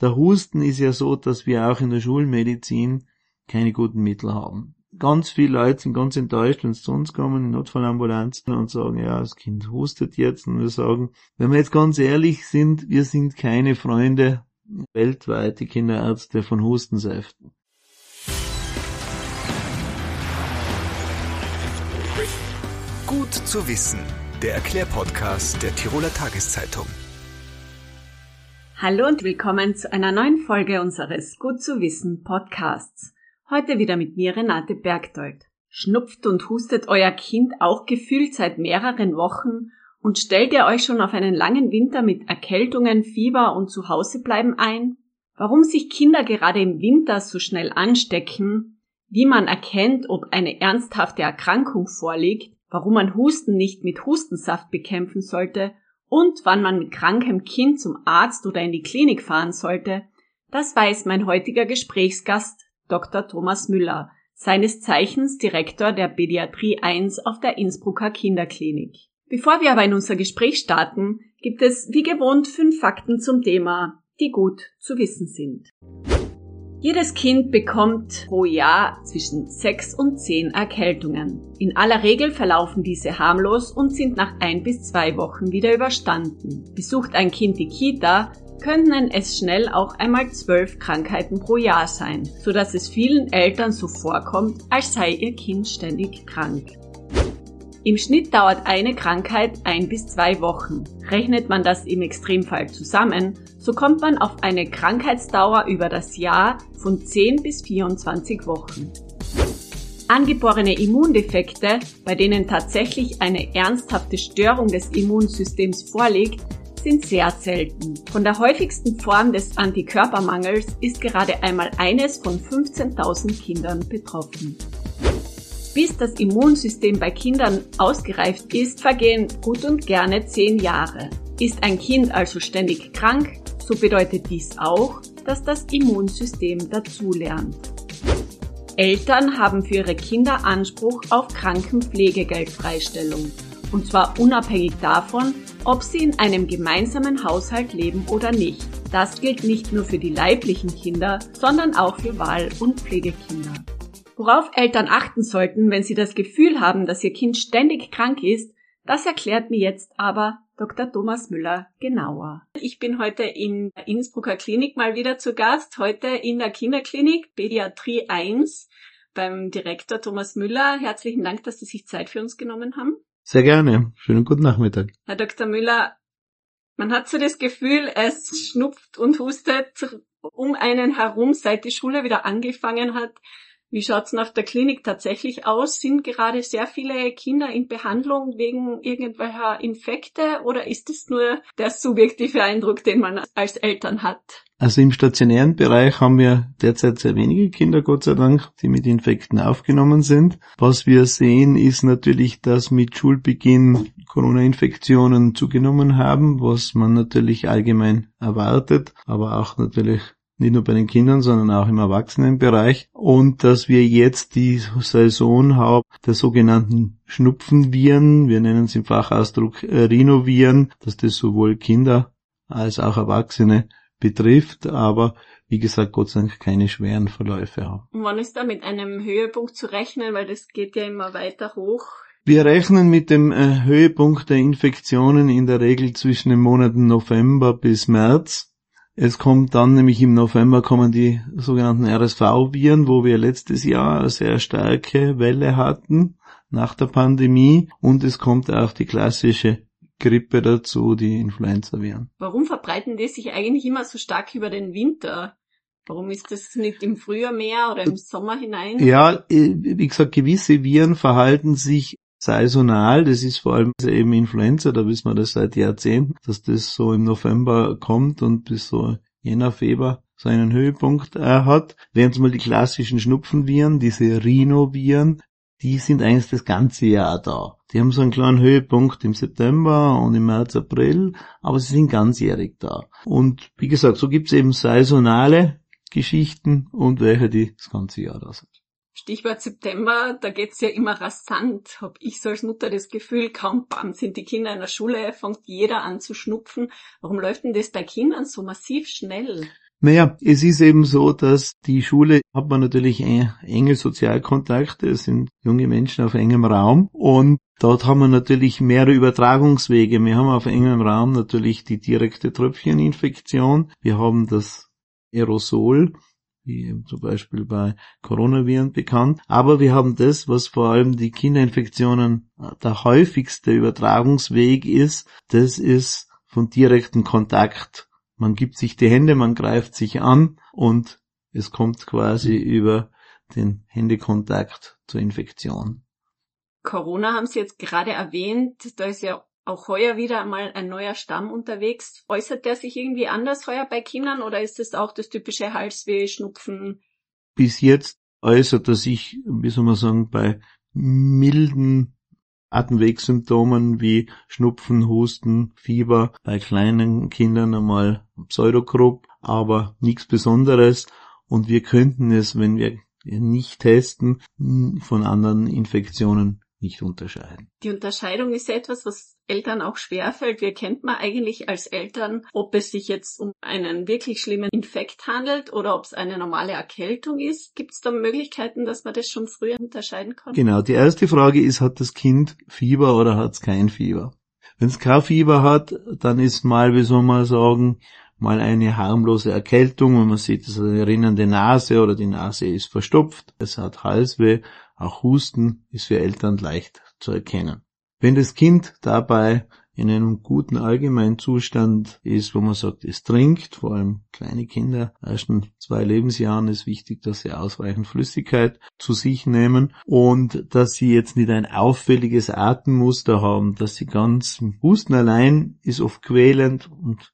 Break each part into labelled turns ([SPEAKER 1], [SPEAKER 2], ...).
[SPEAKER 1] Der Husten ist ja so, dass wir auch in der Schulmedizin keine guten Mittel haben. Ganz viele Leute sind ganz enttäuscht, wenn sie zu uns kommen in Notfallambulanzen und sagen, ja, das Kind hustet jetzt. Und wir sagen, wenn wir jetzt ganz ehrlich sind, wir sind keine Freunde weltweit, die Kinderärzte von Hustensäften.
[SPEAKER 2] Gut zu wissen. Der Erklärpodcast der Tiroler Tageszeitung.
[SPEAKER 3] Hallo und willkommen zu einer neuen Folge unseres Gut zu wissen Podcasts. Heute wieder mit mir Renate Bergdold. Schnupft und hustet euer Kind auch gefühlt seit mehreren Wochen und stellt ihr euch schon auf einen langen Winter mit Erkältungen, Fieber und Zuhausebleiben ein? Warum sich Kinder gerade im Winter so schnell anstecken, wie man erkennt, ob eine ernsthafte Erkrankung vorliegt, warum man Husten nicht mit Hustensaft bekämpfen sollte und wann man mit krankem Kind zum Arzt oder in die Klinik fahren sollte, das weiß mein heutiger Gesprächsgast Dr. Thomas Müller, seines Zeichens Direktor der Pädiatrie 1 auf der Innsbrucker Kinderklinik. Bevor wir aber in unser Gespräch starten, gibt es wie gewohnt fünf Fakten zum Thema, die gut zu wissen sind. Jedes Kind bekommt pro Jahr zwischen sechs und zehn Erkältungen. In aller Regel verlaufen diese harmlos und sind nach ein bis zwei Wochen wieder überstanden. Besucht ein Kind die Kita, können es schnell auch einmal zwölf Krankheiten pro Jahr sein, so dass es vielen Eltern so vorkommt, als sei ihr Kind ständig krank. Im Schnitt dauert eine Krankheit ein bis zwei Wochen. Rechnet man das im Extremfall zusammen, so kommt man auf eine Krankheitsdauer über das Jahr von 10 bis 24 Wochen. Angeborene Immundefekte, bei denen tatsächlich eine ernsthafte Störung des Immunsystems vorliegt, sind sehr selten. Von der häufigsten Form des Antikörpermangels ist gerade einmal eines von 15.000 Kindern betroffen. Bis das Immunsystem bei Kindern ausgereift ist, vergehen gut und gerne zehn Jahre. Ist ein Kind also ständig krank, so bedeutet dies auch, dass das Immunsystem dazulernt. Eltern haben für ihre Kinder Anspruch auf Krankenpflegegeldfreistellung. Und zwar unabhängig davon, ob sie in einem gemeinsamen Haushalt leben oder nicht. Das gilt nicht nur für die leiblichen Kinder, sondern auch für Wahl- und Pflegekinder. Worauf Eltern achten sollten, wenn sie das Gefühl haben, dass ihr Kind ständig krank ist, das erklärt mir jetzt aber Dr. Thomas Müller genauer. Ich bin heute in der Innsbrucker Klinik mal wieder zu Gast, heute in der Kinderklinik Pädiatrie 1 beim Direktor Thomas Müller. Herzlichen Dank, dass Sie sich Zeit für uns genommen haben.
[SPEAKER 1] Sehr gerne. Schönen guten Nachmittag.
[SPEAKER 3] Herr Dr. Müller, man hat so das Gefühl, es schnupft und hustet um einen herum, seit die Schule wieder angefangen hat. Wie schaut's auf der Klinik tatsächlich aus? Sind gerade sehr viele Kinder in Behandlung wegen irgendwelcher Infekte oder ist es nur der subjektive Eindruck, den man als Eltern hat?
[SPEAKER 1] Also im stationären Bereich haben wir derzeit sehr wenige Kinder, Gott sei Dank, die mit Infekten aufgenommen sind. Was wir sehen, ist natürlich, dass mit Schulbeginn Corona-Infektionen zugenommen haben, was man natürlich allgemein erwartet, aber auch natürlich nicht nur bei den Kindern, sondern auch im Erwachsenenbereich. Und dass wir jetzt die Saison haben der sogenannten Schnupfenviren, wir nennen es im Fachausdruck Rhinoviren, dass das sowohl Kinder als auch Erwachsene betrifft, aber wie gesagt, Gott sei Dank keine schweren Verläufe haben.
[SPEAKER 3] Und wann ist da mit einem Höhepunkt zu rechnen, weil das geht ja immer weiter hoch?
[SPEAKER 1] Wir rechnen mit dem äh, Höhepunkt der Infektionen in der Regel zwischen den Monaten November bis März. Es kommt dann nämlich im November kommen die sogenannten RSV-Viren, wo wir letztes Jahr eine sehr starke Welle hatten nach der Pandemie und es kommt auch die klassische Grippe dazu, die Influenza-Viren.
[SPEAKER 3] Warum verbreiten die sich eigentlich immer so stark über den Winter? Warum ist das nicht im Frühjahr mehr oder im Sommer hinein?
[SPEAKER 1] Ja, wie gesagt, gewisse Viren verhalten sich saisonal, das ist vor allem eben Influenza, da wissen wir das seit Jahrzehnten, dass das so im November kommt und bis so Jänner, Februar so einen Höhepunkt äh, hat. Während mal die klassischen Schnupfenviren, diese Rhinoviren, die sind eigentlich das ganze Jahr da. Die haben so einen kleinen Höhepunkt im September und im März, April, aber sie sind ganzjährig da. Und wie gesagt, so gibt's eben saisonale Geschichten und welche, die das ganze Jahr da sind.
[SPEAKER 3] Stichwort September, da geht's ja immer rasant, hab ich so als Mutter das Gefühl, kaum bam, sind die Kinder in der Schule, fängt jeder an zu schnupfen. Warum läuft denn das bei Kindern so massiv schnell?
[SPEAKER 1] Naja, es ist eben so, dass die Schule hat man natürlich enge Sozialkontakte, es sind junge Menschen auf engem Raum und dort haben wir natürlich mehrere Übertragungswege. Wir haben auf engem Raum natürlich die direkte Tröpfcheninfektion, wir haben das Aerosol, wie eben zum Beispiel bei Coronaviren bekannt. Aber wir haben das, was vor allem die Kinderinfektionen der häufigste Übertragungsweg ist, das ist von direktem Kontakt. Man gibt sich die Hände, man greift sich an und es kommt quasi über den Händekontakt zur Infektion.
[SPEAKER 3] Corona haben Sie jetzt gerade erwähnt, da ist ja auch heuer wieder einmal ein neuer Stamm unterwegs. Äußert der sich irgendwie anders heuer bei Kindern oder ist es auch das typische Halsweh, Schnupfen?
[SPEAKER 1] Bis jetzt äußert er sich, wie soll man sagen, bei milden Atemwegssymptomen wie Schnupfen, Husten, Fieber, bei kleinen Kindern einmal Pseudogrupp, aber nichts Besonderes. Und wir könnten es, wenn wir nicht testen, von anderen Infektionen nicht unterscheiden.
[SPEAKER 3] Die Unterscheidung ist etwas, was Eltern auch schwerfällt. Wie erkennt man eigentlich als Eltern, ob es sich jetzt um einen wirklich schlimmen Infekt handelt oder ob es eine normale Erkältung ist? Gibt es da Möglichkeiten, dass man das schon früher unterscheiden kann?
[SPEAKER 1] Genau, die erste Frage ist, hat das Kind Fieber oder hat es kein Fieber? Wenn es kein Fieber hat, dann ist mal, wie soll man sagen, mal eine harmlose Erkältung und man sieht, es hat eine rinnende Nase oder die Nase ist verstopft, es hat Halsweh auch Husten ist für Eltern leicht zu erkennen. Wenn das Kind dabei in einem guten Allgemeinzustand ist, wo man sagt, es trinkt, vor allem kleine Kinder, ersten zwei Lebensjahren ist wichtig, dass sie ausreichend Flüssigkeit zu sich nehmen und dass sie jetzt nicht ein auffälliges Atemmuster haben, dass sie ganz Husten allein ist oft quälend und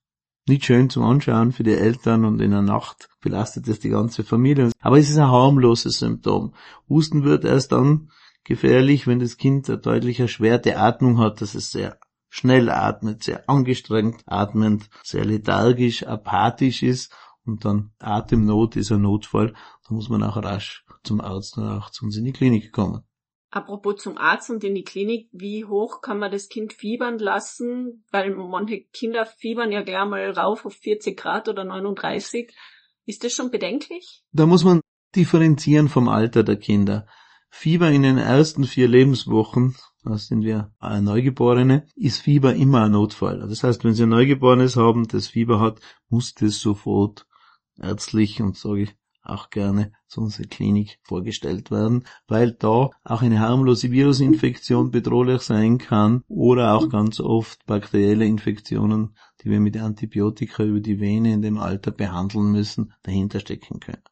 [SPEAKER 1] nicht schön zum Anschauen für die Eltern und in der Nacht belastet es die ganze Familie. Aber es ist ein harmloses Symptom. Husten wird erst dann gefährlich, wenn das Kind eine deutlich erschwerte Atmung hat, dass es sehr schnell atmet, sehr angestrengt atmend, sehr lethargisch, apathisch ist und dann Atemnot ist ein Notfall. Da muss man auch rasch zum Arzt und auch zu uns in die Klinik kommen.
[SPEAKER 3] Apropos zum Arzt und in die Klinik, wie hoch kann man das Kind fiebern lassen? Weil manche Kinder fiebern ja gleich mal rauf auf 40 Grad oder 39. Ist das schon bedenklich?
[SPEAKER 1] Da muss man differenzieren vom Alter der Kinder. Fieber in den ersten vier Lebenswochen, da sind wir Neugeborene, ist Fieber immer ein Notfall. Das heißt, wenn Sie ein Neugeborenes haben, das Fieber hat, muss das sofort ärztlich und sage ich auch gerne zu unserer Klinik vorgestellt werden, weil da auch eine harmlose Virusinfektion bedrohlich sein kann oder auch ganz oft bakterielle Infektionen, die wir mit Antibiotika über die Vene in dem Alter behandeln müssen, dahinter stecken können.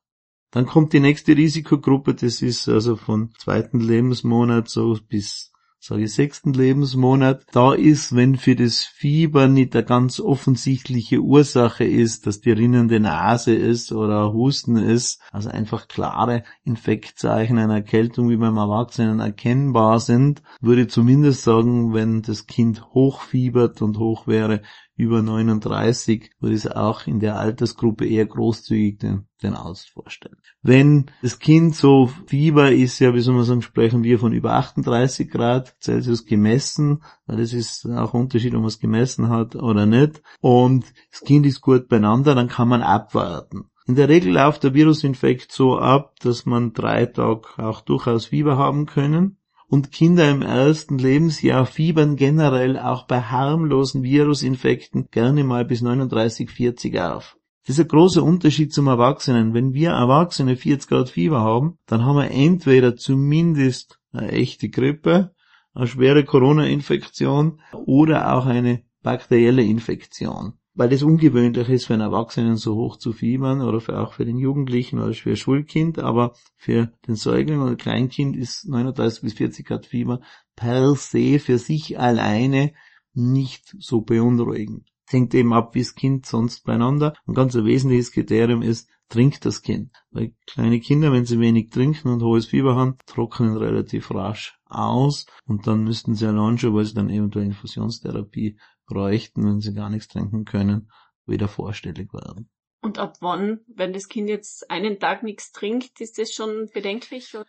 [SPEAKER 1] Dann kommt die nächste Risikogruppe, das ist also von zweiten Lebensmonat so bis sage ich, sechsten Lebensmonat, da ist, wenn für das Fieber nicht eine ganz offensichtliche Ursache ist, dass die rinnende Nase ist oder Husten ist, also einfach klare Infektzeichen einer Erkältung wie beim Erwachsenen erkennbar sind, würde zumindest sagen, wenn das Kind hochfiebert und hoch wäre, über 39 würde es auch in der Altersgruppe eher großzügig den, den Arzt vorstellen. Wenn das Kind so Fieber ist, ja, wie soll man sagen, sprechen wir von über 38 Grad Celsius gemessen, weil es ist auch Unterschied, ob man es gemessen hat oder nicht, und das Kind ist gut beieinander, dann kann man abwarten. In der Regel läuft der Virusinfekt so ab, dass man drei Tage auch durchaus Fieber haben können und Kinder im ersten Lebensjahr fiebern generell auch bei harmlosen Virusinfekten gerne mal bis 39, 40 auf. Das ist ein großer Unterschied zum Erwachsenen. Wenn wir Erwachsene 40 Grad Fieber haben, dann haben wir entweder zumindest eine echte Grippe, eine schwere Corona-Infektion oder auch eine bakterielle Infektion weil es ungewöhnlich ist, für einen Erwachsenen so hoch zu fiebern oder für, auch für den Jugendlichen oder für Schulkind, aber für den Säugling oder Kleinkind ist 39 bis 40 Grad Fieber per se für sich alleine nicht so beunruhigend. Hängt eben ab, wie das Kind sonst beieinander. Ein ganz wesentliches Kriterium ist, trinkt das Kind. Weil kleine Kinder, wenn sie wenig trinken und hohes Fieber haben, trocknen relativ rasch aus und dann müssten sie allein schon, weil sie dann eventuell Infusionstherapie bräuchten, wenn sie gar nichts trinken können, wieder vorstellig werden.
[SPEAKER 3] Und ab wann, wenn das Kind jetzt einen Tag nichts trinkt, ist das schon bedenklich? Oder?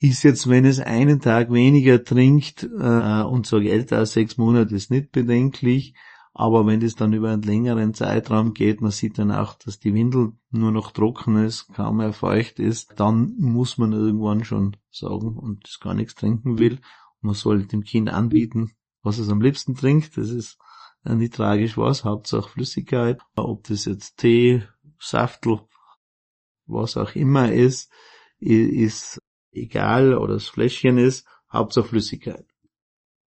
[SPEAKER 1] Ist jetzt, wenn es einen Tag weniger trinkt äh, und so älter als sechs Monate, ist nicht bedenklich. Aber wenn das dann über einen längeren Zeitraum geht, man sieht dann auch, dass die Windel nur noch trocken ist, kaum mehr feucht ist, dann muss man irgendwann schon sagen und das gar nichts trinken will. Man soll dem Kind anbieten, was es am liebsten trinkt. Das ist nicht tragisch was, Hauptsache Flüssigkeit. Ob das jetzt Tee, Saftel, was auch immer ist, ist egal oder das Fläschchen ist, Hauptsache Flüssigkeit.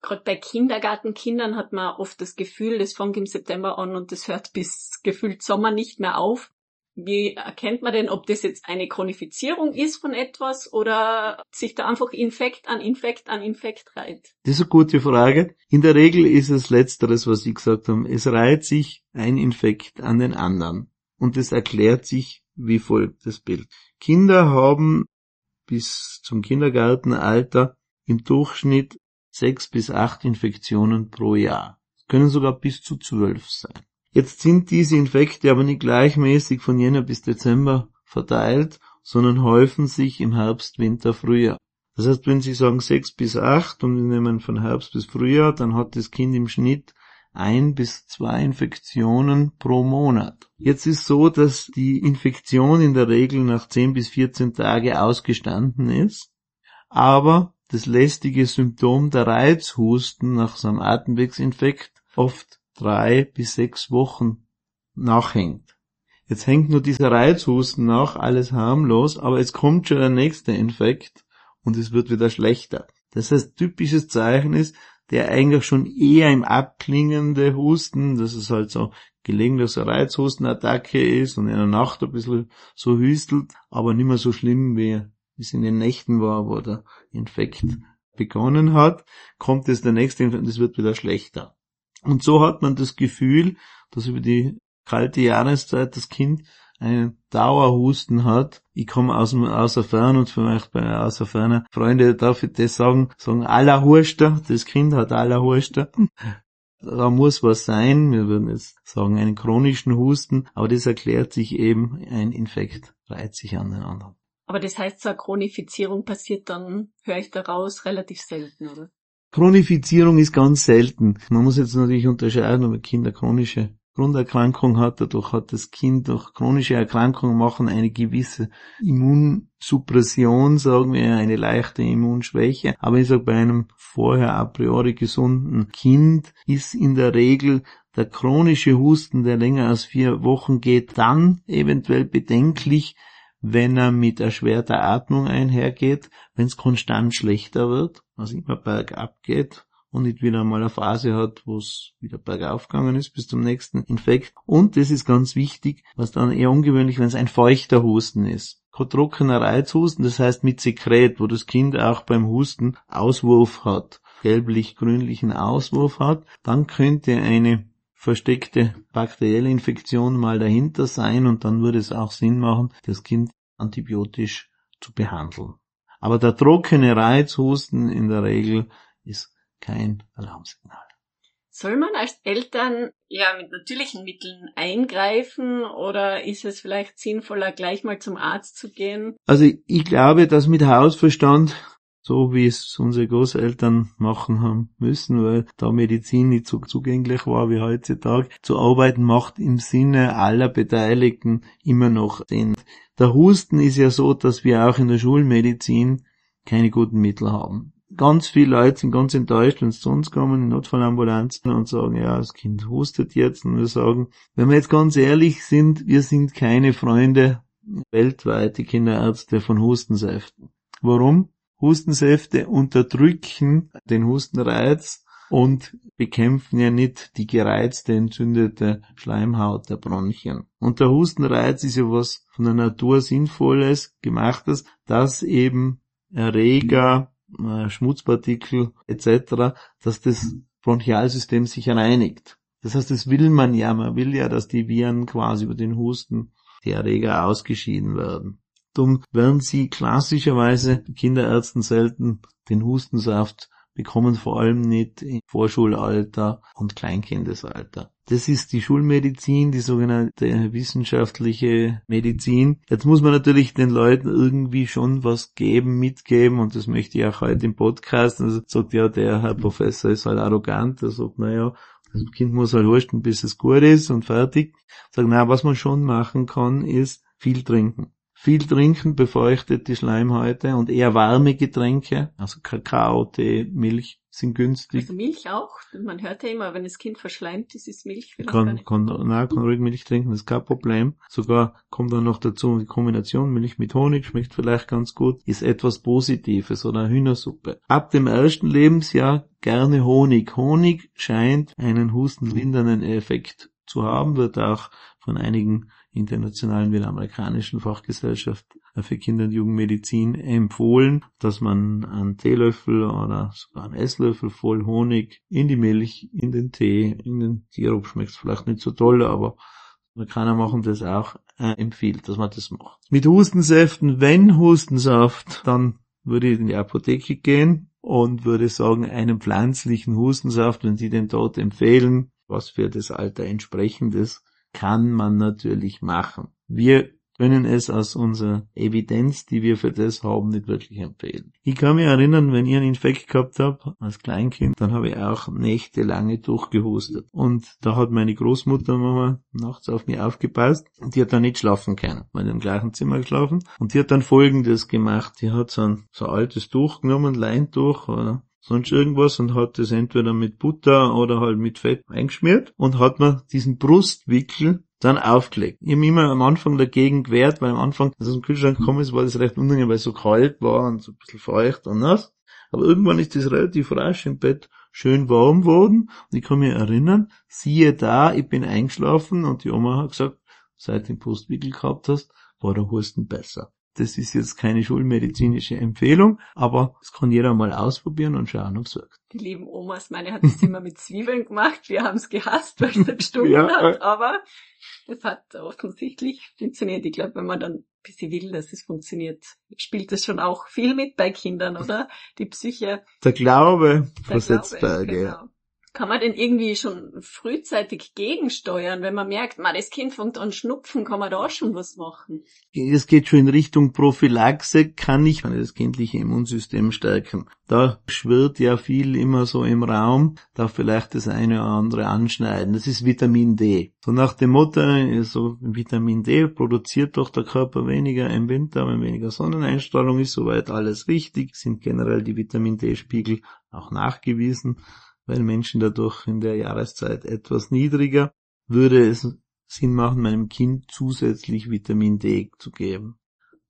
[SPEAKER 3] Gerade bei Kindergartenkindern hat man oft das Gefühl, das fängt im September an und das hört bis gefühlt Sommer nicht mehr auf. Wie erkennt man denn, ob das jetzt eine Chronifizierung ist von etwas oder sich da einfach Infekt an Infekt an Infekt reiht?
[SPEAKER 1] Das ist eine gute Frage. In der Regel ist es letzteres, was Sie gesagt haben. Es reiht sich ein Infekt an den anderen. Und es erklärt sich wie folgt das Bild. Kinder haben bis zum Kindergartenalter im Durchschnitt sechs bis acht Infektionen pro Jahr. können sogar bis zu zwölf sein. Jetzt sind diese Infekte aber nicht gleichmäßig von Jänner bis Dezember verteilt, sondern häufen sich im Herbst, Winter, Frühjahr. Das heißt, wenn Sie sagen sechs bis acht und wir nehmen von Herbst bis Frühjahr, dann hat das Kind im Schnitt ein bis zwei Infektionen pro Monat. Jetzt ist so, dass die Infektion in der Regel nach 10 bis 14 Tage ausgestanden ist, aber das lästige Symptom der Reizhusten nach so einem Atemwegsinfekt oft drei bis sechs Wochen nachhängt. Jetzt hängt nur dieser Reizhusten nach, alles harmlos, aber es kommt schon der nächste Infekt und es wird wieder schlechter. Das heißt, typisches Zeichen ist, der eigentlich schon eher im abklingende Husten, dass es halt so gelegentlich so Reizhustenattacke ist und in der Nacht ein bisschen so hüstelt, aber nicht mehr so schlimm wie es in den Nächten war, wo der Infekt begonnen hat, kommt es der nächste Infekt und es wird wieder schlechter. Und so hat man das Gefühl, dass über die kalte Jahreszeit das Kind einen Dauerhusten hat. Ich komme aus, dem, Ferne und vielleicht bei Ferne Freunde darf ich das sagen, sagen aller Huster, das Kind hat aller Huster. Da muss was sein, wir würden jetzt sagen einen chronischen Husten, aber das erklärt sich eben, ein Infekt reiht sich an den anderen.
[SPEAKER 3] Aber das heißt, so eine Chronifizierung passiert dann, höre ich daraus, relativ selten, oder?
[SPEAKER 1] Chronifizierung ist ganz selten. Man muss jetzt natürlich unterscheiden, ob ein Kind eine chronische Grunderkrankung hat, dadurch hat das Kind durch chronische Erkrankungen machen eine gewisse Immunsuppression, sagen wir, eine leichte Immunschwäche. Aber ich sage, bei einem vorher a priori gesunden Kind ist in der Regel der chronische Husten, der länger als vier Wochen geht, dann eventuell bedenklich, wenn er mit erschwerter Atmung einhergeht, wenn es konstant schlechter wird, also immer bergab geht und nicht wieder mal eine Phase hat, wo es wieder bergauf gegangen ist bis zum nächsten Infekt. Und das ist ganz wichtig, was dann eher ungewöhnlich, wenn es ein feuchter Husten ist. Trockener Reizhusten, das heißt mit Sekret, wo das Kind auch beim Husten Auswurf hat, gelblich-grünlichen Auswurf hat, dann könnte eine versteckte bakterielle Infektion mal dahinter sein und dann würde es auch Sinn machen, das Kind antibiotisch zu behandeln. Aber der trockene Reizhusten in der Regel ist kein Alarmsignal.
[SPEAKER 3] Soll man als Eltern ja mit natürlichen Mitteln eingreifen oder ist es vielleicht sinnvoller, gleich mal zum Arzt zu gehen?
[SPEAKER 1] Also ich glaube, dass mit Hausverstand so wie es unsere Großeltern machen haben müssen, weil da Medizin nicht so zugänglich war wie heutzutage. Zu arbeiten macht im Sinne aller Beteiligten immer noch Sinn. Der Husten ist ja so, dass wir auch in der Schulmedizin keine guten Mittel haben. Ganz viele Leute sind ganz enttäuscht, wenn sie zu uns kommen in Notfallambulanzen und sagen, ja, das Kind hustet jetzt. Und wir sagen, wenn wir jetzt ganz ehrlich sind, wir sind keine Freunde weltweit, die Kinderärzte von Hustensäften. Warum? Hustensäfte unterdrücken den Hustenreiz und bekämpfen ja nicht die gereizte, entzündete Schleimhaut der Bronchien. Und der Hustenreiz ist ja was von der Natur Sinnvolles, gemachtes, dass eben Erreger, äh, Schmutzpartikel etc., dass das Bronchialsystem sich reinigt. Das heißt, das will man ja, man will ja, dass die Viren quasi über den Husten, die Erreger ausgeschieden werden. Darum werden sie klassischerweise Kinderärzten selten den Hustensaft bekommen, vor allem nicht im Vorschulalter und Kleinkindesalter. Das ist die Schulmedizin, die sogenannte wissenschaftliche Medizin. Jetzt muss man natürlich den Leuten irgendwie schon was geben, mitgeben und das möchte ich auch heute im Podcast. Also sagt ja, der Herr Professor ist halt arrogant, er sagt, naja, Das Kind muss halt husten, bis es gut ist und fertig. Sagen, na, was man schon machen kann, ist viel trinken. Viel trinken befeuchtet die Schleimhäute und eher warme Getränke, also Kakao, Tee, Milch sind günstig.
[SPEAKER 3] Also Milch auch? Man hört ja immer, wenn das Kind verschleimt ist, ist Milch vielleicht
[SPEAKER 1] kann,
[SPEAKER 3] gar nicht.
[SPEAKER 1] kann, na, kann ruhig Milch trinken, das ist kein Problem. Sogar kommt dann noch dazu die Kombination Milch mit Honig, schmeckt vielleicht ganz gut, ist etwas Positives oder Hühnersuppe. Ab dem ersten Lebensjahr gerne Honig. Honig scheint einen hustenlindernden Effekt zu haben, wird auch von einigen internationalen wie der amerikanischen Fachgesellschaft für Kinder- und Jugendmedizin empfohlen, dass man einen Teelöffel oder sogar einen Esslöffel voll Honig in die Milch, in den Tee, in den Sirup schmeckt vielleicht nicht so toll, aber Amerikaner machen das auch, äh, empfiehlt, dass man das macht. Mit Hustensäften, wenn Hustensaft, dann würde ich in die Apotheke gehen und würde sagen, einen pflanzlichen Hustensaft, wenn Sie den dort empfehlen, was für das Alter entsprechend ist, kann man natürlich machen. Wir können es aus unserer Evidenz, die wir für das haben, nicht wirklich empfehlen. Ich kann mich erinnern, wenn ich einen Infekt gehabt habe, als Kleinkind, dann habe ich auch nächtelange durchgehustet. Und da hat meine Großmutter Mama nachts auf mich aufgepasst und die hat dann nicht schlafen können, weil im gleichen Zimmer geschlafen. Und die hat dann folgendes gemacht. Die hat so ein, so ein altes Tuch genommen, Leintuch oder sonst irgendwas und hat das entweder mit Butter oder halt mit Fett eingeschmiert und hat mir diesen Brustwickel dann aufgelegt. Ich habe immer am Anfang dagegen gewehrt, weil am Anfang, als es im Kühlschrank gekommen ist, war das recht unangenehm, weil es so kalt war und so ein bisschen feucht und nass. Aber irgendwann ist das relativ rasch im Bett schön warm worden und ich kann mich erinnern, siehe da, ich bin eingeschlafen und die Oma hat gesagt, seit du den Brustwickel gehabt hast, war der Husten besser. Das ist jetzt keine schulmedizinische Empfehlung, aber das kann jeder mal ausprobieren und schauen, ob es wirkt.
[SPEAKER 3] Die lieben Omas, meine hat das immer mit Zwiebeln gemacht. Wir haben es gehasst, weil es nicht gestunken
[SPEAKER 1] Ja.
[SPEAKER 3] hat, aber es hat offensichtlich funktioniert. Ich glaube, wenn man dann ein bisschen will, dass es funktioniert, spielt das schon auch viel mit bei Kindern, oder? Die Psyche.
[SPEAKER 1] Der Glaube versetzt Berge.
[SPEAKER 3] genau. Kann man denn irgendwie schon frühzeitig gegensteuern, wenn man merkt, man, das Kind fängt an schnupfen, kann man da schon was machen?
[SPEAKER 1] Es geht schon in Richtung Prophylaxe, kann ich das kindliche Immunsystem stärken. Da schwirrt ja viel immer so im Raum, darf vielleicht das eine oder andere anschneiden. Das ist Vitamin D. So nach dem Motto, so Vitamin D produziert doch der Körper weniger im Winter, wenn weniger Sonneneinstrahlung ist, soweit alles richtig, sind generell die Vitamin D-Spiegel auch nachgewiesen, weil Menschen dadurch in der Jahreszeit etwas niedriger, würde es Sinn machen, meinem Kind zusätzlich Vitamin D zu geben.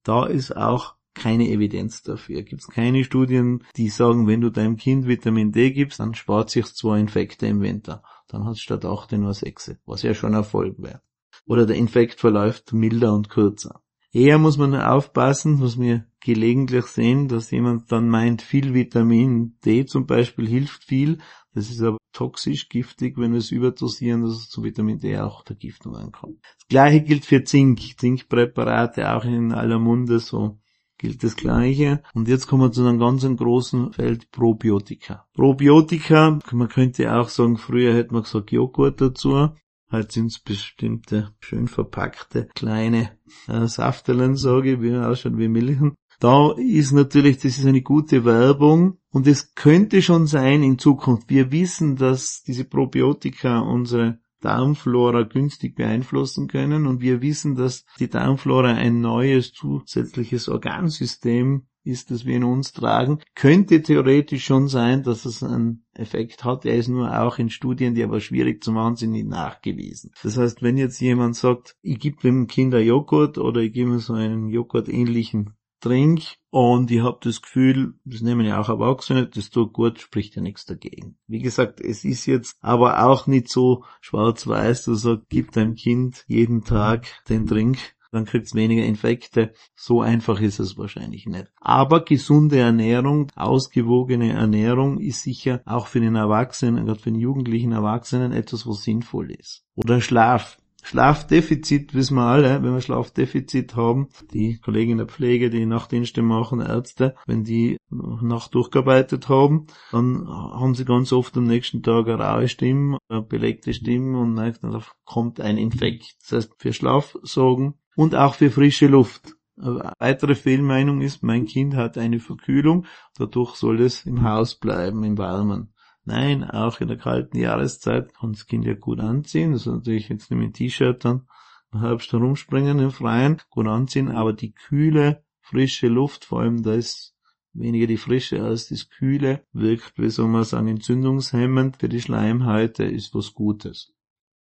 [SPEAKER 1] Da ist auch keine Evidenz dafür. Gibt es keine Studien, die sagen, wenn du deinem Kind Vitamin D gibst, dann spart sich zwei Infekte im Winter. Dann hat es statt acht nur sechs, was ja schon Erfolg wäre. Oder der Infekt verläuft milder und kürzer. Eher muss man aufpassen, was wir gelegentlich sehen, dass jemand dann meint, viel Vitamin D zum Beispiel hilft viel. Das ist aber toxisch, giftig, wenn wir es überdosieren, dass es zu Vitamin D auch Vergiftung ankommt. Das gleiche gilt für Zink. Zinkpräparate auch in aller Munde, so gilt das Gleiche. Und jetzt kommen wir zu einem ganz großen Feld Probiotika. Probiotika, man könnte auch sagen, früher hätte man gesagt Joghurt dazu. Heute sind es bestimmte schön verpackte kleine äh, Saftelen, sage ich, wie ausschauen wie Milchen. Da ist natürlich, das ist eine gute Werbung und es könnte schon sein in Zukunft. Wir wissen, dass diese Probiotika unsere Darmflora günstig beeinflussen können und wir wissen, dass die Darmflora ein neues zusätzliches Organsystem ist, das wir in uns tragen. Könnte theoretisch schon sein, dass es einen Effekt hat. Er ist nur auch in Studien, die aber schwierig zu machen sind, nicht nachgewiesen. Das heißt, wenn jetzt jemand sagt, ich gebe dem Kind Joghurt oder ich gebe mir so einen Joghurt-ähnlichen Trink und ich habe das Gefühl, das nehmen ja auch Erwachsene, das tut gut, spricht ja nichts dagegen. Wie gesagt, es ist jetzt aber auch nicht so schwarz-weiß, du sagst, gib deinem Kind jeden Tag den Trink, dann kriegt's weniger Infekte. So einfach ist es wahrscheinlich nicht. Aber gesunde Ernährung, ausgewogene Ernährung ist sicher auch für den Erwachsenen, gerade für den jugendlichen Erwachsenen etwas, was sinnvoll ist. Oder Schlaf. Schlafdefizit wissen wir alle, wenn wir Schlafdefizit haben, die Kollegen in der Pflege, die Nachtdienste machen, Ärzte, wenn die Nacht durchgearbeitet haben, dann haben sie ganz oft am nächsten Tag eine raue Stimme, eine belegte Stimme und dann kommt ein Infekt. Das heißt, für Schlaf sorgen und auch für frische Luft. Eine weitere Fehlmeinung ist, mein Kind hat eine Verkühlung, dadurch soll es im Haus bleiben, im Warmen. Nein, auch in der kalten Jahreszeit kann das Kind ja gut anziehen. Das ist natürlich jetzt nicht mit T-Shirt dann im Herbst herumspringen im Freien, gut anziehen, aber die kühle, frische Luft, vor allem da ist weniger die Frische als das Kühle, wirkt, wie soll man sagen, entzündungshemmend für die Schleimhäute, ist was Gutes.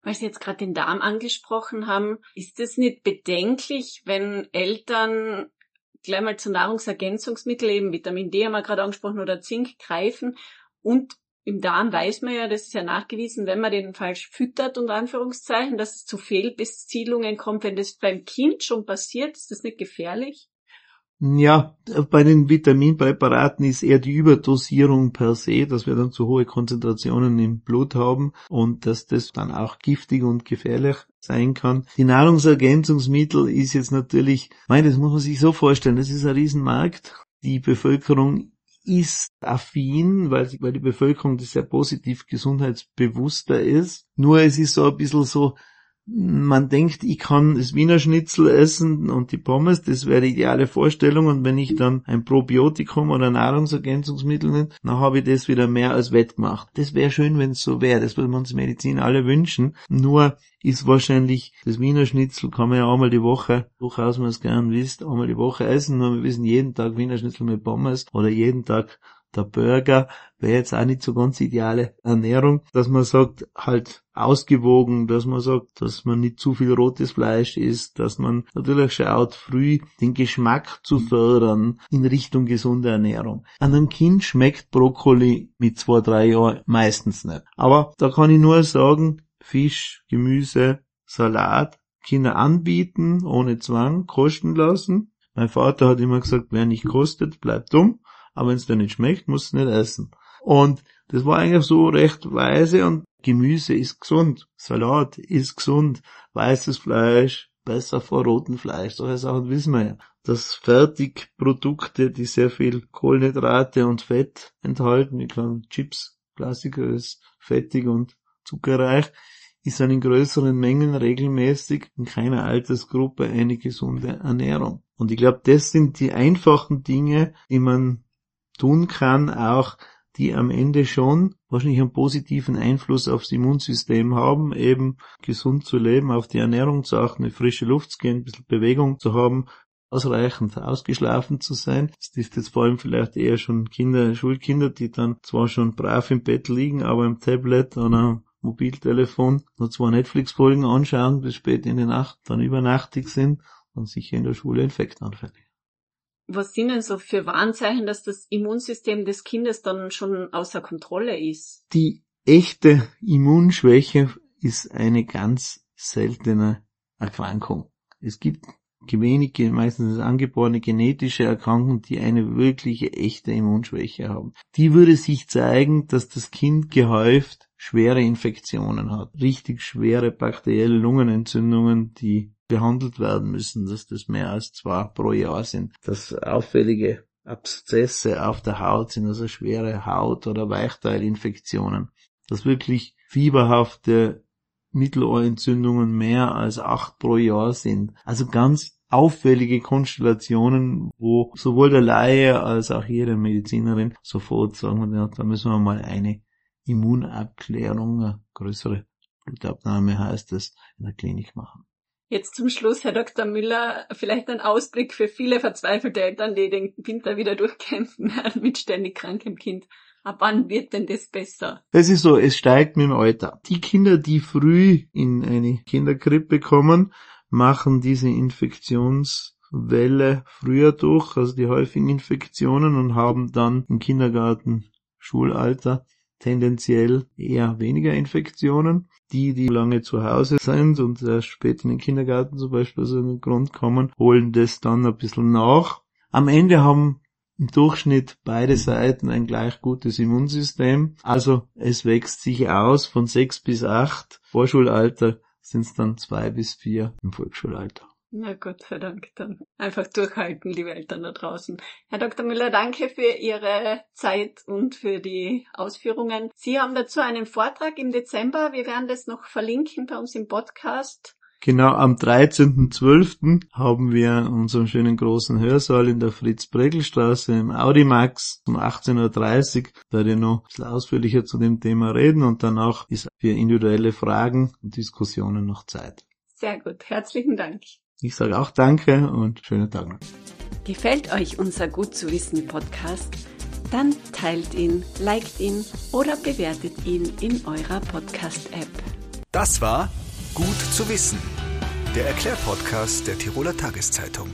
[SPEAKER 3] Weil Sie jetzt gerade den Darm angesprochen haben, ist es nicht bedenklich, wenn Eltern gleich mal zu Nahrungsergänzungsmitteln, eben Vitamin D haben wir gerade angesprochen, oder Zink greifen und im Darm weiß man ja, das ist ja nachgewiesen, wenn man den falsch füttert, unter Anführungszeichen, dass es zu Fehlbeziehungen kommt. Wenn das beim Kind schon passiert, ist das nicht gefährlich?
[SPEAKER 1] Ja, bei den Vitaminpräparaten ist eher die Überdosierung per se, dass wir dann zu hohe Konzentrationen im Blut haben und dass das dann auch giftig und gefährlich sein kann. Die Nahrungsergänzungsmittel ist jetzt natürlich, meine, das muss man sich so vorstellen, das ist ein Riesenmarkt. Die Bevölkerung ist affin, weil, weil die Bevölkerung das sehr positiv gesundheitsbewusster ist. Nur es ist so ein bisschen so, man denkt, ich kann das Wiener Schnitzel essen und die Pommes, das wäre die ideale Vorstellung. Und wenn ich dann ein Probiotikum oder Nahrungsergänzungsmittel nehme, dann habe ich das wieder mehr als wettgemacht. Das wäre schön, wenn es so wäre. Das würden wir uns Medizin alle wünschen. Nur ist wahrscheinlich das Wiener Schnitzel kann man ja einmal die Woche, durchaus man es gern wisst, einmal die Woche essen. Nur wir wissen jeden Tag Wiener Schnitzel mit Pommes oder jeden Tag der Burger wäre jetzt auch nicht so ganz ideale Ernährung, dass man sagt, halt ausgewogen, dass man sagt, dass man nicht zu viel rotes Fleisch isst, dass man natürlich schaut, früh den Geschmack zu fördern in Richtung gesunde Ernährung. An einem Kind schmeckt Brokkoli mit zwei, drei Jahren meistens nicht. Aber da kann ich nur sagen, Fisch, Gemüse, Salat, Kinder anbieten, ohne Zwang, kosten lassen. Mein Vater hat immer gesagt, wer nicht kostet, bleibt dumm aber wenn es dir nicht schmeckt, musst du nicht essen. Und das war eigentlich so recht weise und Gemüse ist gesund, Salat ist gesund, weißes Fleisch besser vor rotem Fleisch. Solche Sachen wissen wir ja. Dass Fertigprodukte, die sehr viel Kohlenhydrate und Fett enthalten, wie kann Chips, Klassiker ist fettig und zuckerreich, ist dann in größeren Mengen regelmäßig in keiner Altersgruppe eine gesunde Ernährung. Und ich glaube, das sind die einfachen Dinge, die man tun kann, auch die am Ende schon wahrscheinlich einen positiven Einfluss aufs Immunsystem haben, eben gesund zu leben, auf die Ernährung zu achten, eine frische Luft zu gehen, ein bisschen Bewegung zu haben, ausreichend ausgeschlafen zu sein. Das ist jetzt vor allem vielleicht eher schon Kinder, Schulkinder, die dann zwar schon brav im Bett liegen, aber im Tablet oder Mobiltelefon nur zwei Netflix-Folgen anschauen bis spät in die Nacht, dann übernachtig sind und sicher in der Schule infektanfällig.
[SPEAKER 3] Was sind denn so für Warnzeichen, dass das Immunsystem des Kindes dann schon außer Kontrolle ist?
[SPEAKER 1] Die echte Immunschwäche ist eine ganz seltene Erkrankung. Es gibt wenige, meistens angeborene genetische Erkrankungen, die eine wirkliche echte Immunschwäche haben. Die würde sich zeigen, dass das Kind gehäuft schwere Infektionen hat, richtig schwere bakterielle Lungenentzündungen, die behandelt werden müssen, dass das mehr als zwei pro Jahr sind, dass auffällige Abszesse auf der Haut sind, also schwere Haut- oder Weichteilinfektionen, dass wirklich fieberhafte Mittelohrentzündungen mehr als acht pro Jahr sind. Also ganz auffällige Konstellationen, wo sowohl der Laie als auch jede Medizinerin sofort sagen, ja, da müssen wir mal eine Immunabklärung, eine größere Blutabnahme heißt es, in der Klinik machen.
[SPEAKER 3] Jetzt zum Schluss, Herr Dr. Müller, vielleicht ein Ausblick für viele verzweifelte Eltern, die den Winter wieder durchkämpfen mit ständig krankem Kind. Ab wann wird denn das besser?
[SPEAKER 1] Es ist so, es steigt mit dem Alter. Die Kinder, die früh in eine Kinderkrippe kommen, machen diese Infektionswelle früher durch, also die häufigen Infektionen und haben dann im Kindergarten, Schulalter tendenziell eher weniger Infektionen. Die, die lange zu Hause sind und erst spät in den Kindergarten zum Beispiel so einen Grund kommen, holen das dann ein bisschen nach. Am Ende haben im Durchschnitt beide Seiten ein gleich gutes Immunsystem. Also es wächst sich aus von sechs bis acht. Vorschulalter sind es dann zwei bis vier im Volksschulalter.
[SPEAKER 3] Na Gott sei Dank, dann einfach durchhalten, liebe Eltern da draußen. Herr Dr. Müller, danke für Ihre Zeit und für die Ausführungen. Sie haben dazu einen Vortrag im Dezember. Wir werden das noch verlinken bei uns im Podcast.
[SPEAKER 1] Genau am 13.12. haben wir unseren schönen großen Hörsaal in der Fritz-Bregel-Straße im Audimax um 18.30 Uhr. Da werde ich noch ein bisschen ausführlicher zu dem Thema reden und danach ist für individuelle Fragen und Diskussionen noch Zeit.
[SPEAKER 3] Sehr gut, herzlichen Dank.
[SPEAKER 1] Ich sage auch Danke und schönen Tag noch.
[SPEAKER 3] Gefällt euch unser Gut zu wissen Podcast? Dann teilt ihn, liked ihn oder bewertet ihn in eurer Podcast-App.
[SPEAKER 2] Das war Gut zu wissen, der Erklärpodcast der Tiroler Tageszeitung.